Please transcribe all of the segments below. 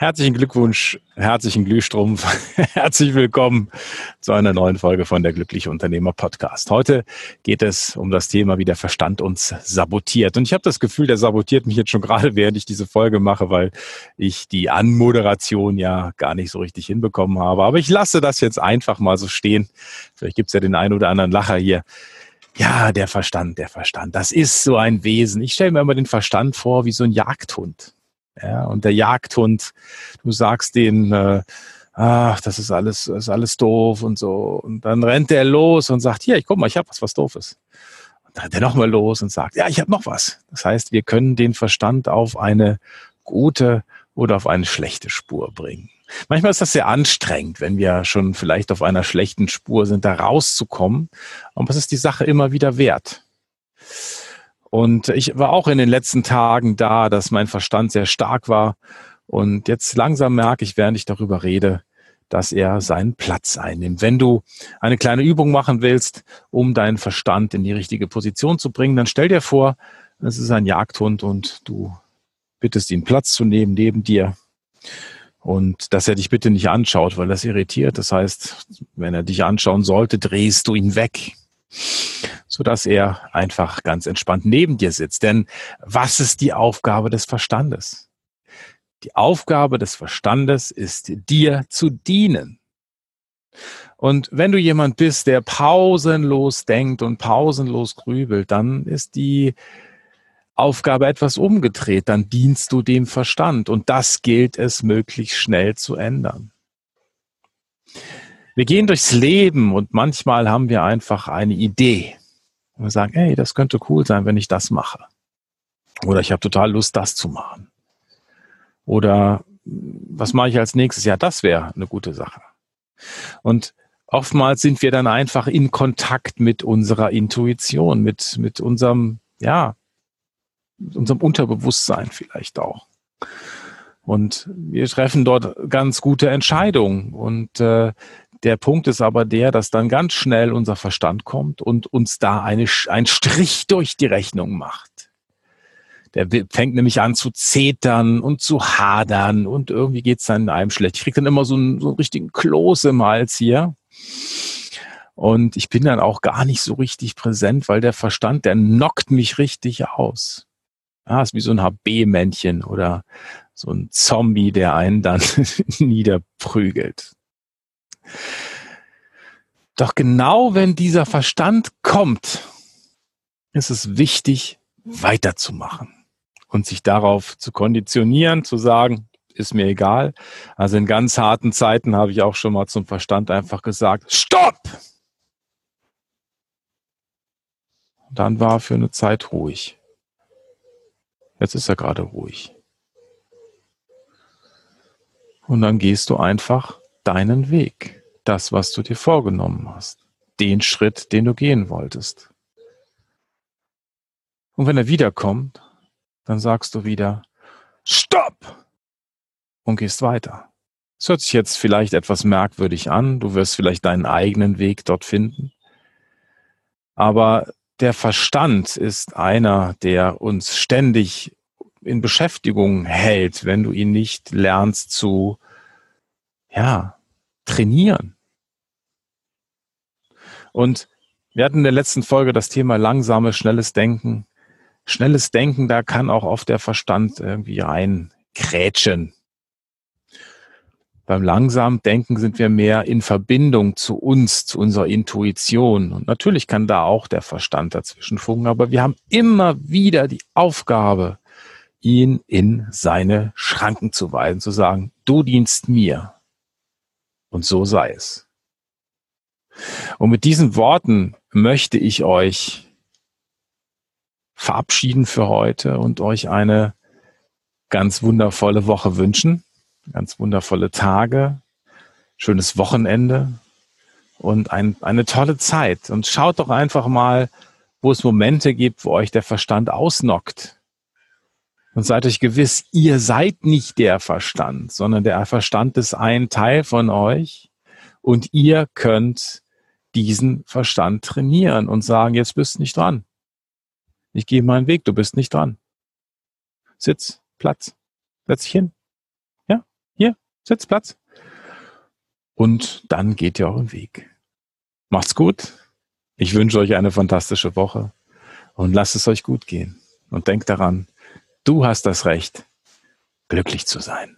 Herzlichen Glückwunsch, herzlichen Glühstrumpf, herzlich willkommen zu einer neuen Folge von der Glückliche Unternehmer Podcast. Heute geht es um das Thema, wie der Verstand uns sabotiert. Und ich habe das Gefühl, der sabotiert mich jetzt schon gerade, während ich diese Folge mache, weil ich die Anmoderation ja gar nicht so richtig hinbekommen habe. Aber ich lasse das jetzt einfach mal so stehen. Vielleicht gibt's ja den einen oder anderen Lacher hier. Ja, der Verstand, der Verstand, das ist so ein Wesen. Ich stelle mir immer den Verstand vor wie so ein Jagdhund. Ja, und der Jagdhund, du sagst den, äh, ach, das ist alles, ist alles doof und so. Und dann rennt der los und sagt, hier, ich guck mal, ich habe was, was doof ist. Und dann rennt er nochmal los und sagt, ja, ich habe noch was. Das heißt, wir können den Verstand auf eine gute oder auf eine schlechte Spur bringen. Manchmal ist das sehr anstrengend, wenn wir schon vielleicht auf einer schlechten Spur sind, da rauszukommen. Aber es ist die Sache immer wieder wert. Und ich war auch in den letzten Tagen da, dass mein Verstand sehr stark war. Und jetzt langsam merke ich, während ich darüber rede, dass er seinen Platz einnimmt. Wenn du eine kleine Übung machen willst, um deinen Verstand in die richtige Position zu bringen, dann stell dir vor, es ist ein Jagdhund und du bittest ihn Platz zu nehmen neben dir und dass er dich bitte nicht anschaut, weil das irritiert. Das heißt, wenn er dich anschauen sollte, drehst du ihn weg sodass er einfach ganz entspannt neben dir sitzt. Denn was ist die Aufgabe des Verstandes? Die Aufgabe des Verstandes ist, dir zu dienen. Und wenn du jemand bist, der pausenlos denkt und pausenlos grübelt, dann ist die Aufgabe etwas umgedreht, dann dienst du dem Verstand. Und das gilt es möglichst schnell zu ändern. Wir gehen durchs Leben und manchmal haben wir einfach eine Idee. Und wir sagen, hey, das könnte cool sein, wenn ich das mache. Oder ich habe total Lust, das zu machen. Oder was mache ich als nächstes? Ja, das wäre eine gute Sache. Und oftmals sind wir dann einfach in Kontakt mit unserer Intuition, mit, mit unserem, ja, unserem Unterbewusstsein vielleicht auch. Und wir treffen dort ganz gute Entscheidungen. Und äh, der Punkt ist aber der, dass dann ganz schnell unser Verstand kommt und uns da eine, ein Strich durch die Rechnung macht. Der fängt nämlich an zu zetern und zu hadern und irgendwie geht's dann einem schlecht. Ich krieg dann immer so einen, so einen richtigen Kloß im Hals hier. Und ich bin dann auch gar nicht so richtig präsent, weil der Verstand, der knockt mich richtig aus. Ja, ist wie so ein HB-Männchen oder so ein Zombie, der einen dann niederprügelt. Doch genau wenn dieser Verstand kommt, ist es wichtig, weiterzumachen und sich darauf zu konditionieren, zu sagen, ist mir egal. Also in ganz harten Zeiten habe ich auch schon mal zum Verstand einfach gesagt, stopp! Und dann war für eine Zeit ruhig. Jetzt ist er gerade ruhig. Und dann gehst du einfach deinen Weg das, was du dir vorgenommen hast, den Schritt, den du gehen wolltest. Und wenn er wiederkommt, dann sagst du wieder, Stopp! Und gehst weiter. Es hört sich jetzt vielleicht etwas merkwürdig an, du wirst vielleicht deinen eigenen Weg dort finden. Aber der Verstand ist einer, der uns ständig in Beschäftigung hält, wenn du ihn nicht lernst zu, ja, trainieren. Und wir hatten in der letzten Folge das Thema langsames, schnelles Denken. Schnelles Denken, da kann auch oft der Verstand irgendwie reinkrätschen. Beim langsamen Denken sind wir mehr in Verbindung zu uns, zu unserer Intuition. Und natürlich kann da auch der Verstand dazwischen funken, aber wir haben immer wieder die Aufgabe, ihn in seine Schranken zu weisen, zu sagen, du dienst mir. Und so sei es. Und mit diesen Worten möchte ich euch verabschieden für heute und euch eine ganz wundervolle Woche wünschen, ganz wundervolle Tage, schönes Wochenende und ein, eine tolle Zeit. Und schaut doch einfach mal, wo es Momente gibt, wo euch der Verstand ausnockt, Und seid euch gewiss, ihr seid nicht der Verstand, sondern der Verstand ist ein Teil von euch und ihr könnt diesen Verstand trainieren und sagen, jetzt bist du nicht dran. Ich gehe meinen Weg, du bist nicht dran. Sitz, Platz, setz dich hin. Ja, hier, Sitz, Platz. Und dann geht ihr euren Weg. Macht's gut. Ich wünsche euch eine fantastische Woche und lasst es euch gut gehen. Und denkt daran, du hast das Recht, glücklich zu sein.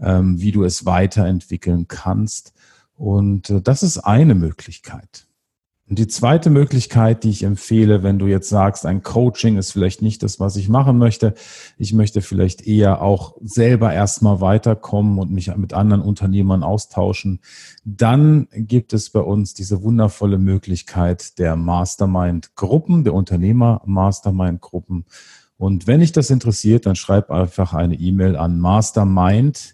ähm, wie du es weiterentwickeln kannst. Und äh, das ist eine Möglichkeit. Und die zweite Möglichkeit, die ich empfehle, wenn du jetzt sagst, ein Coaching ist vielleicht nicht das, was ich machen möchte, ich möchte vielleicht eher auch selber erstmal weiterkommen und mich mit anderen Unternehmern austauschen, dann gibt es bei uns diese wundervolle Möglichkeit der Mastermind-Gruppen, der Unternehmer-Mastermind-Gruppen. Und wenn dich das interessiert, dann schreib einfach eine E-Mail an mastermind